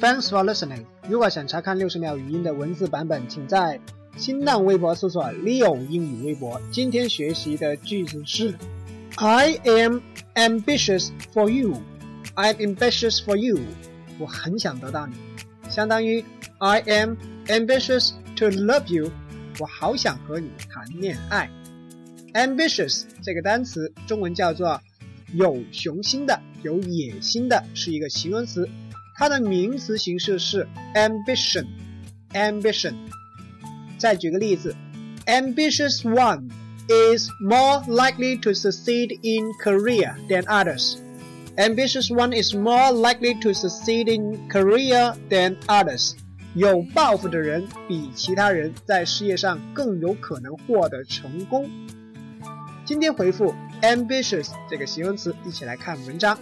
Thanks for listening。如果想查看六十秒语音的文字版本，请在新浪微博搜索 “Leo 英语微博”。今天学习的句子是：I am ambitious for you. I am ambitious for you. 我很想得到你，相当于 I am ambitious to love you. 我好想和你谈恋爱。ambitious 这个单词中文叫做有雄心的、有野心的，是一个形容词。它的名词形式是 ambition，ambition。再举个例子，ambitious one is more likely to succeed in career than others。ambitious one is more likely to succeed in career than others。有抱负的人比其他人在事业上更有可能获得成功。今天回复 ambitious 这个形容词，一起来看文章。